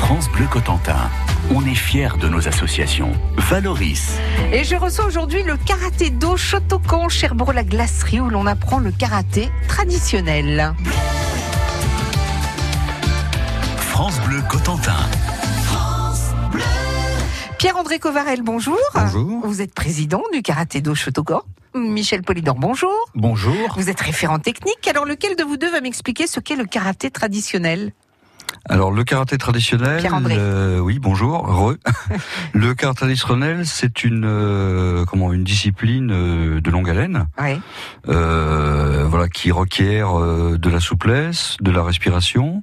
France Bleu Cotentin. On est fiers de nos associations. Valoris. Et je reçois aujourd'hui le karaté do Shotokan Cherbourg la glacerie où l'on apprend le karaté traditionnel. France Bleu Cotentin. Pierre-André Covarel, bonjour. Bonjour. Vous êtes président du karaté do Shotokan. Michel Polidor, bonjour. Bonjour. Vous êtes référent technique. Alors lequel de vous deux va m'expliquer ce qu'est le karaté traditionnel? Alors le karaté traditionnel, euh, oui, bonjour, heureux. le karaté traditionnel, c'est une euh, comment une discipline euh, de longue haleine, Oui. euh, voilà, qui requiert euh, de la souplesse, de la respiration.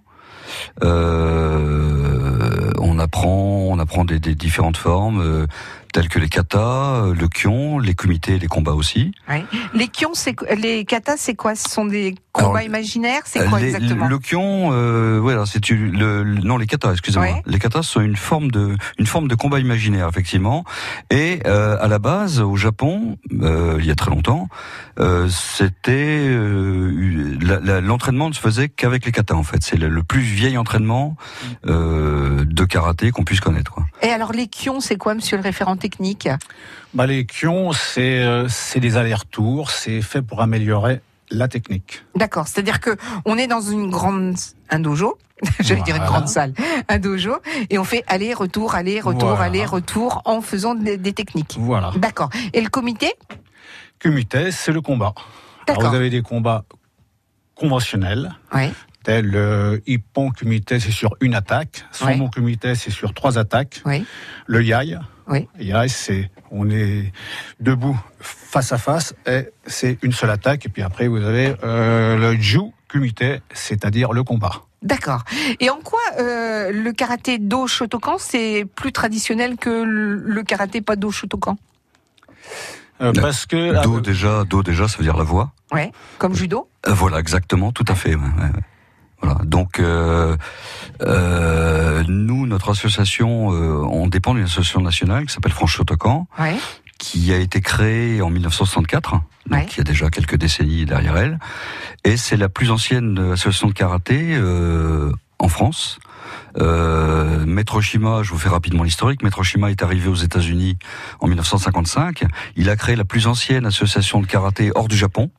Euh, on apprend, on apprend des, des différentes formes euh, telles que les katas, le kion, les comités, les combats aussi. oui. Les kions, les katas, c'est quoi? Ce sont des combats Alors, imaginaires C'est quoi Les- exactement Le kion, euh, voilà, c'est une- le, le- non les katas, excusez-moi. Ouais. Les katas sont une forme de une forme de combat imaginaire effectivement. Et euh, à la base, au Japon, euh, il y a très longtemps, euh, c'était euh, l'entraînement ne se faisait qu'avec les katas en fait. C'est le, le plus vieil entraînement euh, de karaté qu'on puisse connaître. Quoi. Et alors les kions, c'est quoi, monsieur le référent technique? Bah, les kions, c'est euh, c'est des allers-retours, c'est fait pour améliorer la technique. D'accord, c'est-à-dire que on est dans une grande un dojo, j'allais dire une Voilà. grande salle, un dojo, et on fait aller-retour, aller-retour, Voilà. aller-retour en faisant des, des techniques. Voilà. D'accord. Et le comité? Kumite, c'est le combat. Alors, vous avez des combats conventionnels, Oui. tels euh, Ippon Kumite, c'est sur une attaque. Son Ouais. Kumite, c'est sur trois attaques. Oui. Le Yai, Oui. Yai, c'est on est debout face à face et c'est une seule attaque. Et puis après, vous avez euh, le Ju Kumite, c'est-à-dire le combat. D'accord. Et en quoi euh, le karaté do Shotokan c'est plus traditionnel que le karaté pas do Shotokan Euh, parce que Do déjà, do déjà, ça veut dire la voix. Ouais. Comme judo Euh, Voilà, exactement, tout à fait. ouais, ouais, ouais. Voilà. Donc, euh, euh, nous, notre association, euh, on dépend d'une association nationale qui s'appelle France Shotokan, Ouais. qui a été créée en 1964, donc Ouais. il y a déjà quelques décennies derrière elle, et c'est la plus ancienne association de karaté euh, en France. Euh, Maître Shima, je vous fais rapidement l'historique. Maître Shima est arrivé aux États-Unis en 1955. Il a créé la plus ancienne association de karaté hors du Japon.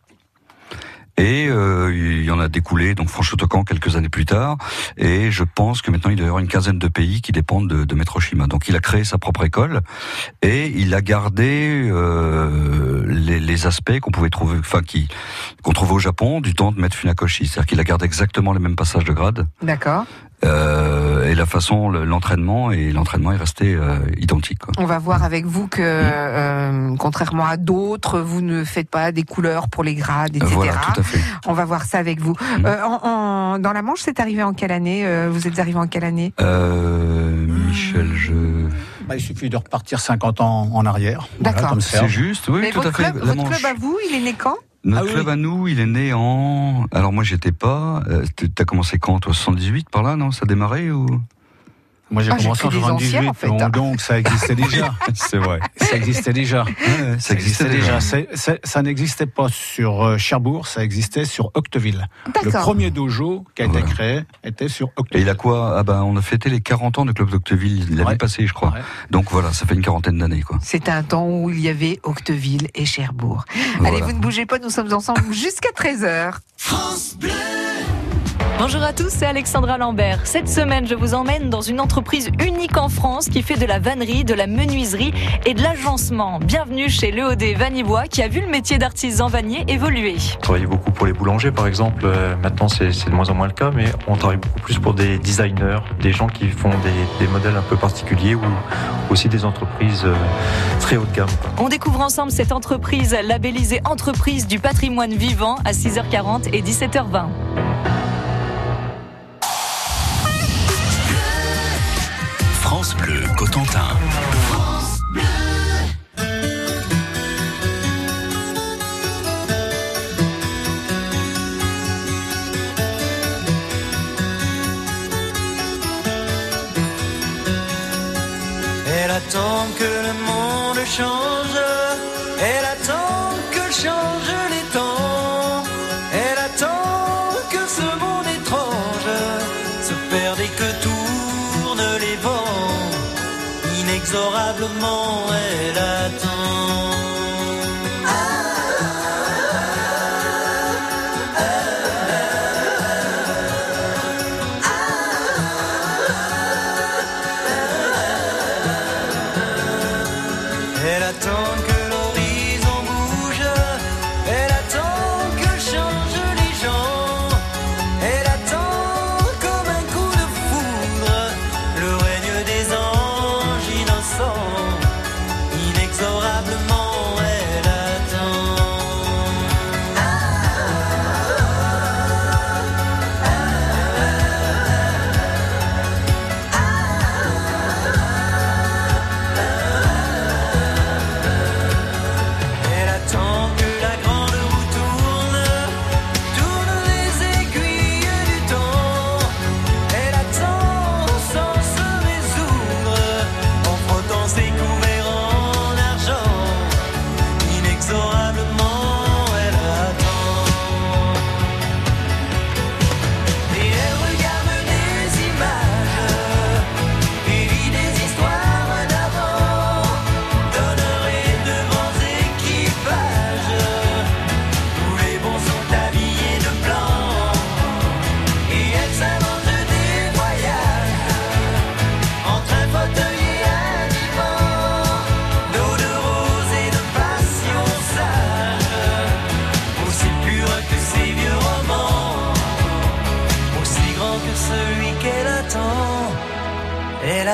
Et euh, il y en a découlé donc France Shotokan quelques années plus tard. Et je pense que maintenant il doit y avoir une quinzaine de pays qui dépendent de, de Maître Shima. Donc il a créé sa propre école et il a gardé euh, les, les aspects qu'on pouvait trouver, enfin qui qu'on trouvait au Japon du temps de Maître Funakoshi. C'est-à-dire qu'il a gardé exactement les mêmes passages de grade D'accord. Euh, et la façon, le- l'entraînement et l'entraînement est resté euh, identique. Quoi. On va voir avec vous que, euh, contrairement à d'autres, vous ne faites pas des couleurs pour les grades, etc. Voilà, tout à fait. On va voir ça avec vous. Euh, en, en- dans la Manche, c'est arrivé en quelle année euh, Vous êtes arrivé en quelle année? Euh, Michel, je. bah, il suffit de repartir 50 ans en arrière. D'accord. C'est juste, oui, Mais tout votre à fait. club, La votre club à vous, il est né quand? Notre Ah oui. club à nous, il est né en. Alors moi, j'étais pas. Euh, T'as commencé quand Toi, 78 par là, non? Ça a démarré ou? Moi, j'ai Ah, j'ai commencé en des anciens, 78, en fait. donc, donc ça existait déjà. C'est vrai. ça existait déjà. ça existait déjà. C'est- c'est- ça n'existait pas sur euh, Cherbourg, ça existait sur Octeville. Le premier dojo qui a été créé était sur Et Octeville. il a quoi? Ah ben, on a fêté les 40 ans du club d'Octeville l'année Ouais. passée, je crois. Ouais. Donc voilà, ça fait une quarantaine d'années, quoi. C'était un temps où il y avait Octeville et Cherbourg. Allez, vous ne bougez pas, nous sommes ensemble jusqu'à 13h. Bonjour à tous, c'est Alexandra Lambert. Cette semaine, je vous emmène dans une entreprise unique en France qui fait de la vannerie, de la menuiserie et de l'agencement. Bienvenue chez l'EOD Vanibois qui a vu le métier d'artisan vannier évoluer. On travaillait beaucoup pour les boulangers, par exemple. Euh, maintenant, c'est de moins en moins le cas, mais on travaille beaucoup plus pour des designers, des gens qui font des, des modèles un peu particuliers ou aussi des entreprises euh, très haut de gamme. On découvre ensemble cette entreprise labellisée Entreprise du patrimoine vivant à 6h40 et 17h20. Cotentin. Elle attend que le monde change.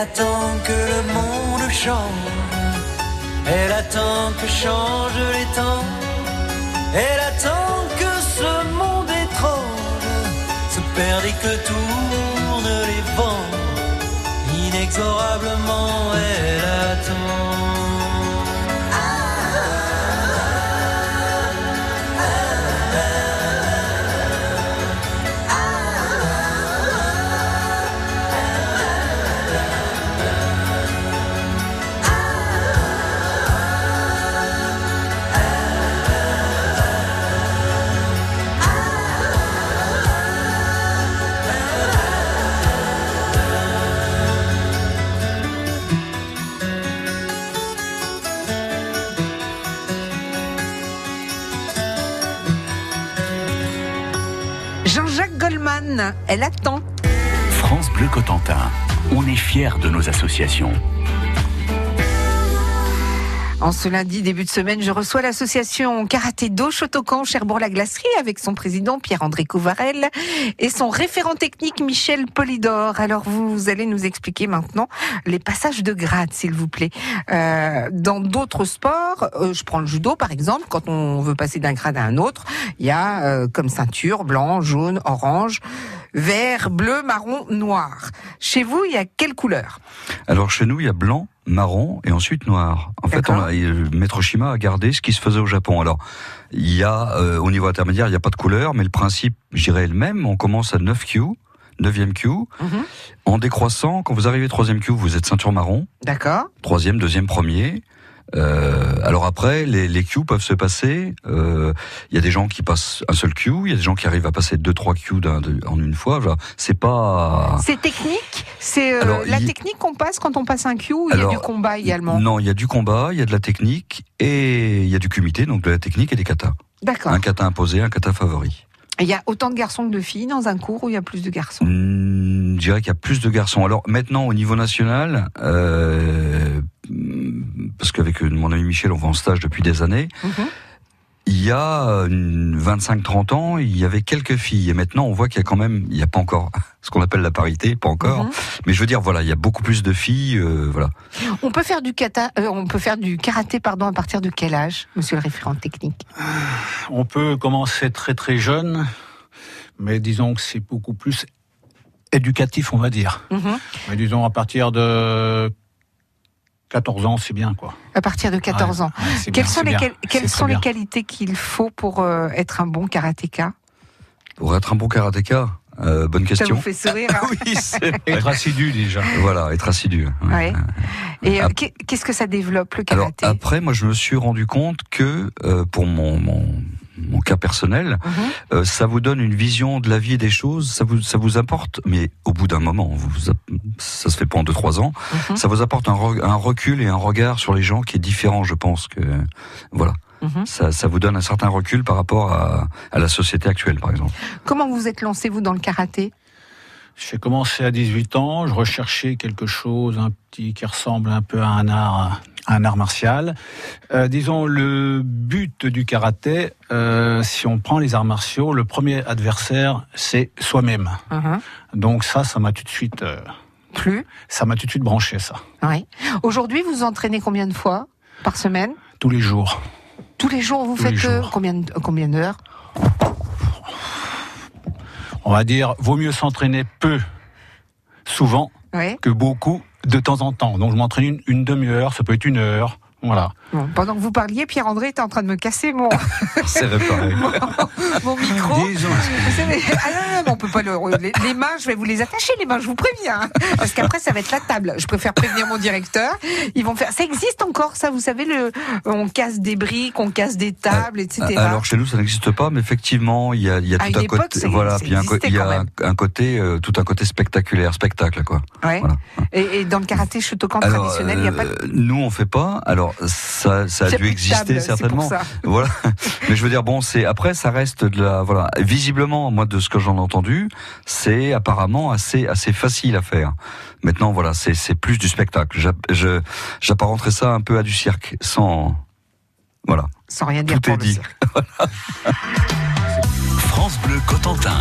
Attend que le monde change elle attend que changent les temps. Elle attend que ce monde étrange se perde et que tournent les vents. Inexorablement, elle attend. Elle attend. France Bleu Cotentin. On est fiers de nos associations. En ce lundi début de semaine, je reçois l'association Karaté Do Shotokan Cherbourg-la-Glacerie avec son président Pierre-André Couvarel et son référent technique Michel Polidor. Alors vous allez nous expliquer maintenant les passages de grade, s'il vous plaît. Euh, dans d'autres sports, euh, je prends le judo par exemple, quand on veut passer d'un grade à un autre, il y a euh, comme ceinture blanc, jaune, orange, vert, bleu, marron, noir. Chez vous, il y a quelle couleur? Alors chez nous, il y a blanc, marron et ensuite noir. En fait, on a, Maître Shima a gardé ce qui se faisait au Japon. Alors, il y a euh, au niveau intermédiaire, il n'y a pas de couleur, mais le principe, est le même. On commence à 9 Q, 9e Q. Mhm. En décroissant, quand vous arrivez 3e Q, vous êtes ceinture marron. D'accord Troisième, deuxième, premier. Euh, alors après, les, les Q peuvent se passer. euh, Il y a des gens qui passent un seul Q, il y a des gens qui arrivent à passer deux, trois Q d'un- de- en une fois. C'est pas. C'est technique C'est euh, la technique qu'on passe quand on passe un Q ou il y a du combat également Non, il y a du combat, il y a de la technique et il y a du kumité, donc de la technique et des katas. D'accord. Un kata imposé, un kata favori. Il y a autant de garçons que de filles dans un cours où il y a plus de garçons Hmm, je dirais qu'il y a plus de garçons. Alors maintenant, au niveau national, euh, parce qu'avec mon ami Michel, on va en stage depuis des années, Mhm. il y a euh, 25-30 ans, il y avait quelques filles. Et maintenant, on voit qu'il y a quand même, il n'y a pas encore ce qu'on appelle la parité, pas encore. Mhm. Mais je veux dire, voilà, il y a beaucoup plus de filles. euh, voilà. On peut faire du kata, euh, on peut faire du karaté pardon à partir de quel âge, monsieur le référent technique? On peut commencer très très jeune, mais disons que c'est beaucoup plus éducatif, on va dire. Mhm. Mais disons à partir de 14 ans, c'est bien quoi. À partir de 14 ans. Ouais, Quelles bien, sont, les, quelles sont qualités qu'il faut pour euh, être un bon karatéka? Pour être un bon karatéka, euh, bonne Ça question. vous fait sourire hein oui, c'est Être assidu déjà. Voilà, être assidu. Ouais. Et euh, qu'est-ce que ça développe le Alors karaté? après, moi, je me suis rendu compte que euh, pour mon, mon mon cas personnel, Mhm. euh, ça vous donne une vision de la vie et des choses, ça vous, ça vous apporte, mais au bout d'un moment, vous, ça se fait pas en deux, trois ans, Mhm. ça vous apporte un, re- un recul et un regard sur les gens qui est différent, je pense que, voilà. Mhm. Ça, ça vous donne un certain recul par rapport à, à la société actuelle, par exemple. Comment vous êtes lancé, vous, dans le karaté? J'ai commencé à 18 ans, je recherchais quelque chose un petit qui ressemble un peu à un art, un art martial. Euh, disons le but du karaté, euh, si on prend les arts martiaux, le premier adversaire c'est soi-même. Mhm. Donc ça, ça m'a tout de suite, euh, Plus ça m'a tout de suite branché ça. Oui. Aujourd'hui, vous entraînez combien de fois par semaine? Tous les jours. Tous les jours, vous Tous faites jours. combien combien d'heures? On va dire, vaut mieux s'entraîner peu, souvent, que beaucoup de temps en temps. Donc je m'entraîne une, demi-heure, ça peut être une heure. Voilà. Bon, pendant que vous parliez, Pierre-André était en train de me casser mon, réparé. mon micro. Vous savez, ah non, on peut pas le, les, mains, je vais vous les attacher, les mains, je vous préviens. hein. Parce qu'après, ça va être la table. Je préfère prévenir mon directeur. Ils vont faire, ça existe encore, ça, vous savez, le, on casse des briques, on casse des tables, etc. Alors chez nous, ça n'existe pas, mais effectivement, il y a, il y a À tout un époque, côté, voilà, puis il y a un côté, euh, tout un côté spectaculaire, spectacle, quoi. Ouais. Voilà. Et, et dans le karaté Shotokan traditionnel, il n'y a pas de euh, nous on fait pas. Alors ça, ça a dû exister certainement. Voilà. Mais je veux dire, bon, c'est après, ça reste de la, voilà. Visiblement, moi, de ce que j'en ai entendu, c'est apparemment assez, assez facile à faire. Maintenant, voilà, c'est, c'est plus du spectacle. J'apparenterais ça un peu à du cirque, sans, voilà. Sans rien dire Tout pour est le dit. France Bleu Cotentin.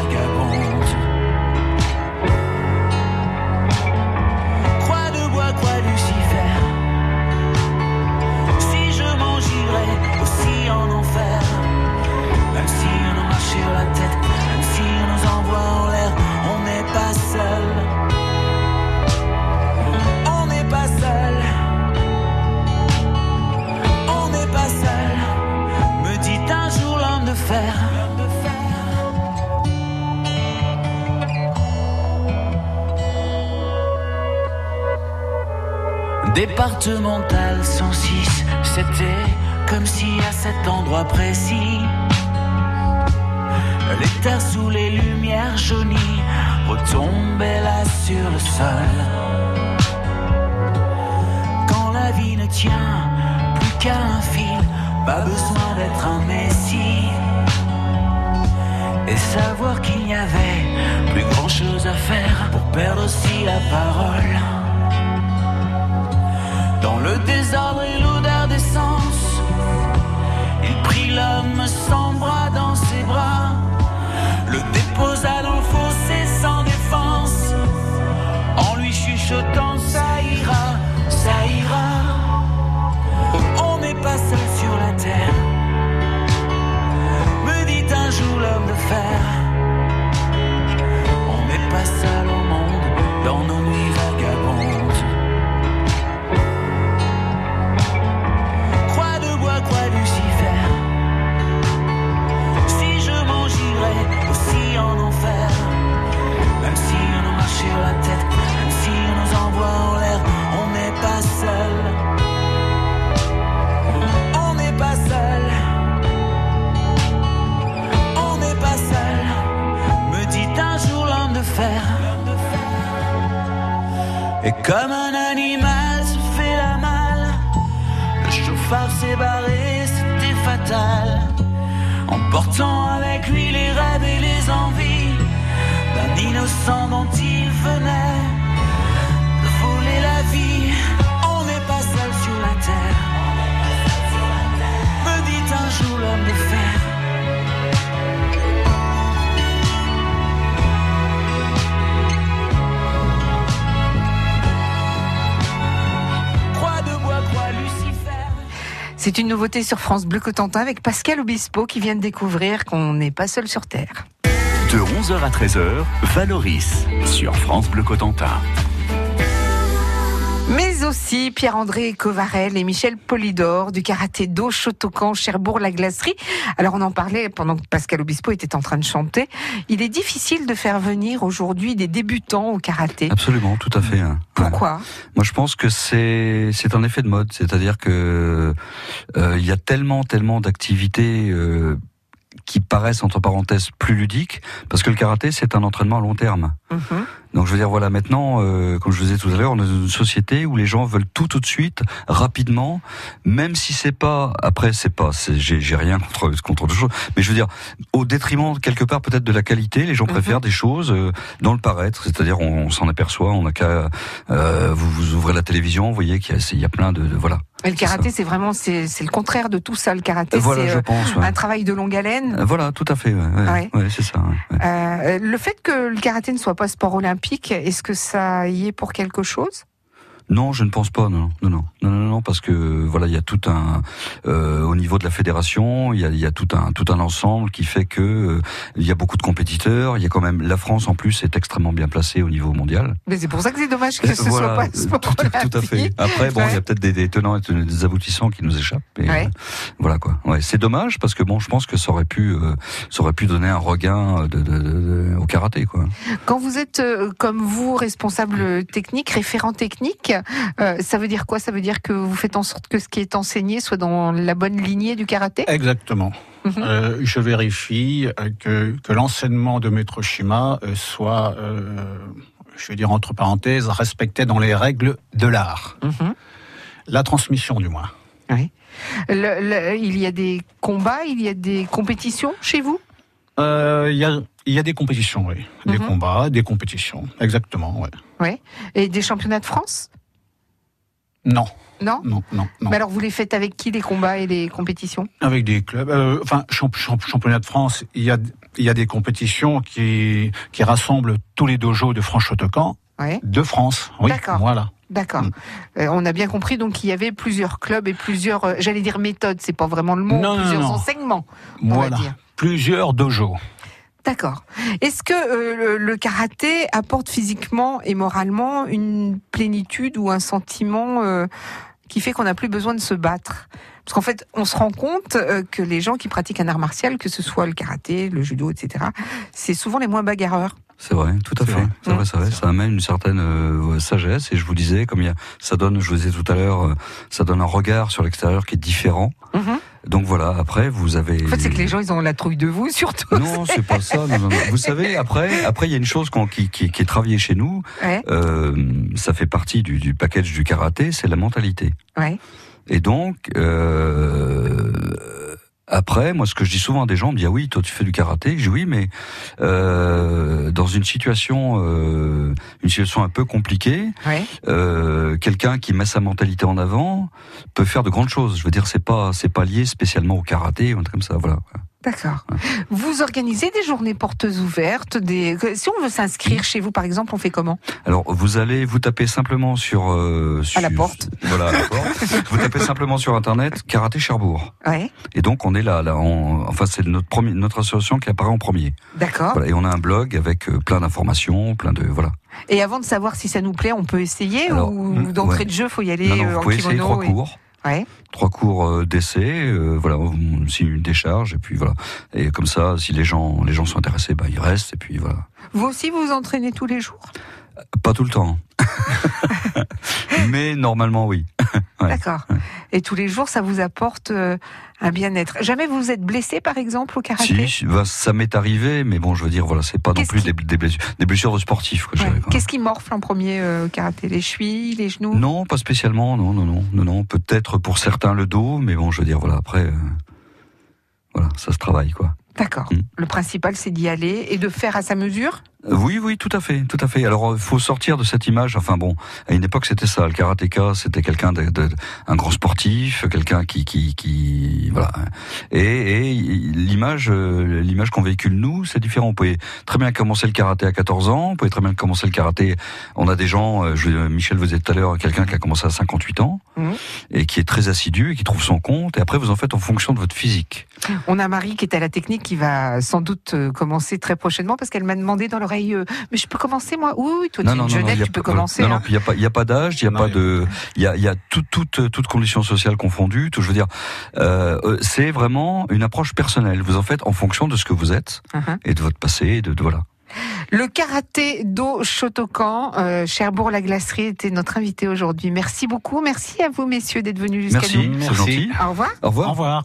la tête, nous envoie en l'air, on n'est pas seul. On n'est pas seul. On n'est pas seul. Me dit un jour l'homme de fer. Départemental 106, c'était comme si à cet endroit précis, terres sous les lumières jaunies retombaient là sur le sol. Quand la vie ne tient plus qu'à un fil, pas besoin d'être un messie. Et savoir qu'il n'y avait plus grand chose à faire pour perdre aussi la parole. Dans le désordre et l'odeur d'essence, il prit l'homme sans innocent dont il venait voler la vie. On n'est pas seul sur la terre. Me dit un jour l'homme de fer. C'est une nouveauté sur France Bleu Cotentin avec Pascal Obispo qui vient de découvrir qu'on n'est pas seul sur Terre. De 11h à 13h, Valoris sur France Bleu Cotentin. Mais aussi Pierre-André Covarel et Michel Polidor du karaté do Shotokan Cherbourg-la-Glacerie. Alors on en parlait pendant que Pascal Obispo était en train de chanter. Il est difficile de faire venir aujourd'hui des débutants au karaté. Absolument, tout à fait. hein. Ouais. Pourquoi Moi, je pense que c'est c'est un effet de mode, c'est-à-dire que euh, il y a tellement tellement d'activités euh, qui paraissent entre parenthèses plus ludiques, parce que le karaté c'est un entraînement à long terme. Mhm. Donc je veux dire voilà maintenant, euh, comme je vous disais tout à l'heure, on est dans une société où les gens veulent tout tout de suite, rapidement, même si c'est pas après c'est pas, j'ai rien contre contre autre chose, mais je veux dire au détriment quelque part peut-être de la qualité, les gens Mhm. préfèrent des choses euh, dans le paraître, c'est-à-dire on, on s'en aperçoit, on a qu'à euh, vous, vous ouvrez la télévision, vous voyez qu'il y y a plein de, de- voilà. Le karaté, c'est vraiment c'est c'est le contraire de tout ça. Le karaté, voilà, c'est euh, ouais. un travail de longue haleine. Euh, Voilà, tout à fait. Ouais, c'est ça. Euh, le fait que le karaté ne soit pas sport olympique, est-ce que ça y est pour quelque chose? Non, je ne pense pas. Non, non, non, non, non, non, parce que voilà, il y a tout un euh, au niveau de la fédération, il y a, il y a tout un tout un ensemble qui fait que euh, il y a beaucoup de compétiteurs. Il y a quand même la France en plus est extrêmement bien placée au niveau mondial. Mais c'est pour ça que c'est dommage que ce soit pas tout, tout à fait. Après, bon, il y a peut-être des, tenants et des aboutissants qui nous échappent. Euh, voilà quoi. Ouais, c'est dommage parce que bon, je pense que ça aurait pu, euh, ça aurait pu donner un regain de, de- de- de- au karaté quoi. Quand vous êtes euh, comme vous responsable technique, référent technique, euh, ça veut dire quoi? Ça veut dire que vous faites en sorte que ce qui est enseigné soit dans la bonne lignée du karaté? Exactement. Mhm. Euh, je vérifie euh, que, que l'enseignement de Maître Shima soit, je vais dire entre parenthèses, respecté dans les règles de l'art. Mhm. La transmission, du moins. Le- le- Il y a des combats, il y a des compétitions chez vous? Euh, Il y, a, il y a des compétitions, oui. Des Mhm. combats, des compétitions. Exactement, ouais. et des championnats de France? Non, Non? Non, non, non. Mais alors vous les faites avec qui les combats et les compétitions? Avec des clubs, euh, enfin, champ- champ- championnat de France, il y a, il y a des compétitions qui, qui rassemblent tous les dojos de Franche-Autocan Ouais. de France. Oui, D'accord. voilà. D'accord. Mm. Euh, on a bien compris donc il y avait plusieurs clubs et plusieurs, euh, j'allais dire méthodes, c'est pas vraiment le mot, Non, plusieurs non. enseignements, on va Voilà. dire. Plusieurs dojos. D'accord. Est-ce que euh, le, le karaté apporte physiquement et moralement une plénitude ou un sentiment euh, qui fait qu'on n'a plus besoin de se battre? Parce qu'en fait, on se rend compte euh, que les gens qui pratiquent un art martial, que ce soit le karaté, le judo, etc., c'est souvent les moins bagarreurs. C'est vrai, tout à fait. vrai. C'est vrai, c'est vrai. Ça amène une certaine euh, sagesse. Et je vous disais, comme il y a, ça donne, je vous disais tout à l'heure, euh, ça donne un regard sur l'extérieur qui est différent. Mhm. Donc voilà. Après, vous avez. En fait, c'est que les gens, ils ont la trouille de vous, surtout. Non, c'est pas ça. non, non, non. Vous savez, après, après, il y a une chose qu'on- qui, qui, qui est travaillée chez nous. Ouais, Euh, ça fait partie du, du package du karaté, c'est la mentalité. ouais. Et donc, euh, après, moi, ce que je dis souvent à des gens, on me dit ah oui, toi tu fais du karaté. Je dis oui, mais euh, dans une situation, euh, une situation un peu compliquée, euh, quelqu'un qui met sa mentalité en avant peut faire de grandes choses. Je veux dire, c'est pas, c'est pas lié spécialement au karaté ou un truc comme ça. Voilà. D'accord. Vous organisez des journées portes ouvertes, des... si on veut s'inscrire chez vous, par exemple, on fait comment? Alors, vous allez vous taper simplement sur, euh, À la sur- porte. Voilà, à la porte. vous tapez simplement sur internet karaté Cherbourg. Ouais, Et donc on est là, là, en- enfin c'est notre premier, notre association qui apparaît en premier. d'accord. Voilà, et on a un blog avec euh, plein d'informations, plein de voilà. Et avant de savoir si ça nous plaît, on peut essayer Alors, ou d'entrée ouais. de jeu, faut y aller Non, non, euh, vous en pouvez essayer trois et- cours, Ouais. trois cours euh, d'essai, euh, voilà, on- si une décharge et puis voilà. Et comme ça, si les gens, les gens sont intéressés, bah ils restent et puis voilà. Vous aussi, vous vous entraînez tous les jours? Pas tout le temps, mais normalement oui. Ouais. D'accord. Et tous les jours, ça vous apporte euh, un bien-être. Jamais vous vous êtes blessé, par exemple, au karaté? Si, bah, ça m'est arrivé, mais bon, je veux dire, voilà, c'est pas non plus qui- des, des blessures, des blessures de sportifs. Ouais. Qu'est-ce qui morfle en premier euh, au karaté? Les chevilles, les genoux? Non, pas spécialement, non, non, non, non, non. Peut-être pour certains le dos, mais bon, je veux dire, voilà, après, euh, voilà, ça se travaille, quoi. D'accord. Mm. Le principal, c'est d'y aller et de faire à sa mesure? Oui, oui, tout à fait, tout à fait. Alors, il faut sortir de cette image. Enfin bon, à une époque, c'était ça. Le karatéka, c'était quelqu'un de, de- un grand sportif, quelqu'un qui, qui, qui, voilà. Et, et l'image, euh, l'image qu'on véhicule nous, c'est différent. On pouvait très bien commencer le karaté à 14 ans. On pouvait très bien commencer le karaté. On a des gens. euh, Je, Michel vous disait tout à l'heure, quelqu'un qui a commencé à 58 ans Mhm. et qui est très assidu et qui trouve son compte. Et après, vous en faites en fonction de votre physique. On a Marie qui est à la technique qui va sans doute euh, commencer très prochainement parce qu'elle m'a demandé dans l'oreille Mais je peux commencer moi? Oui, oui, toi, tu es une jeunette, tu peux pas- commencer. Non, non, hein. puis il n'y a pas, d'âge, il y a pas de, il y a, il y a tout- toute, toute condition sociale confondue. Tout, je veux dire, euh, euh, c'est vraiment une approche personnelle. Vous en faites en fonction de ce que vous êtes Mhm. et de votre passé, et de, de- voilà. Le karaté do Shotokan, euh, Cherbourg-la-Glacerie était notre invité aujourd'hui. Merci beaucoup. Merci à vous, messieurs, d'être venus jusqu'à Merci, nous. Merci. Au revoir. Au revoir. Au revoir.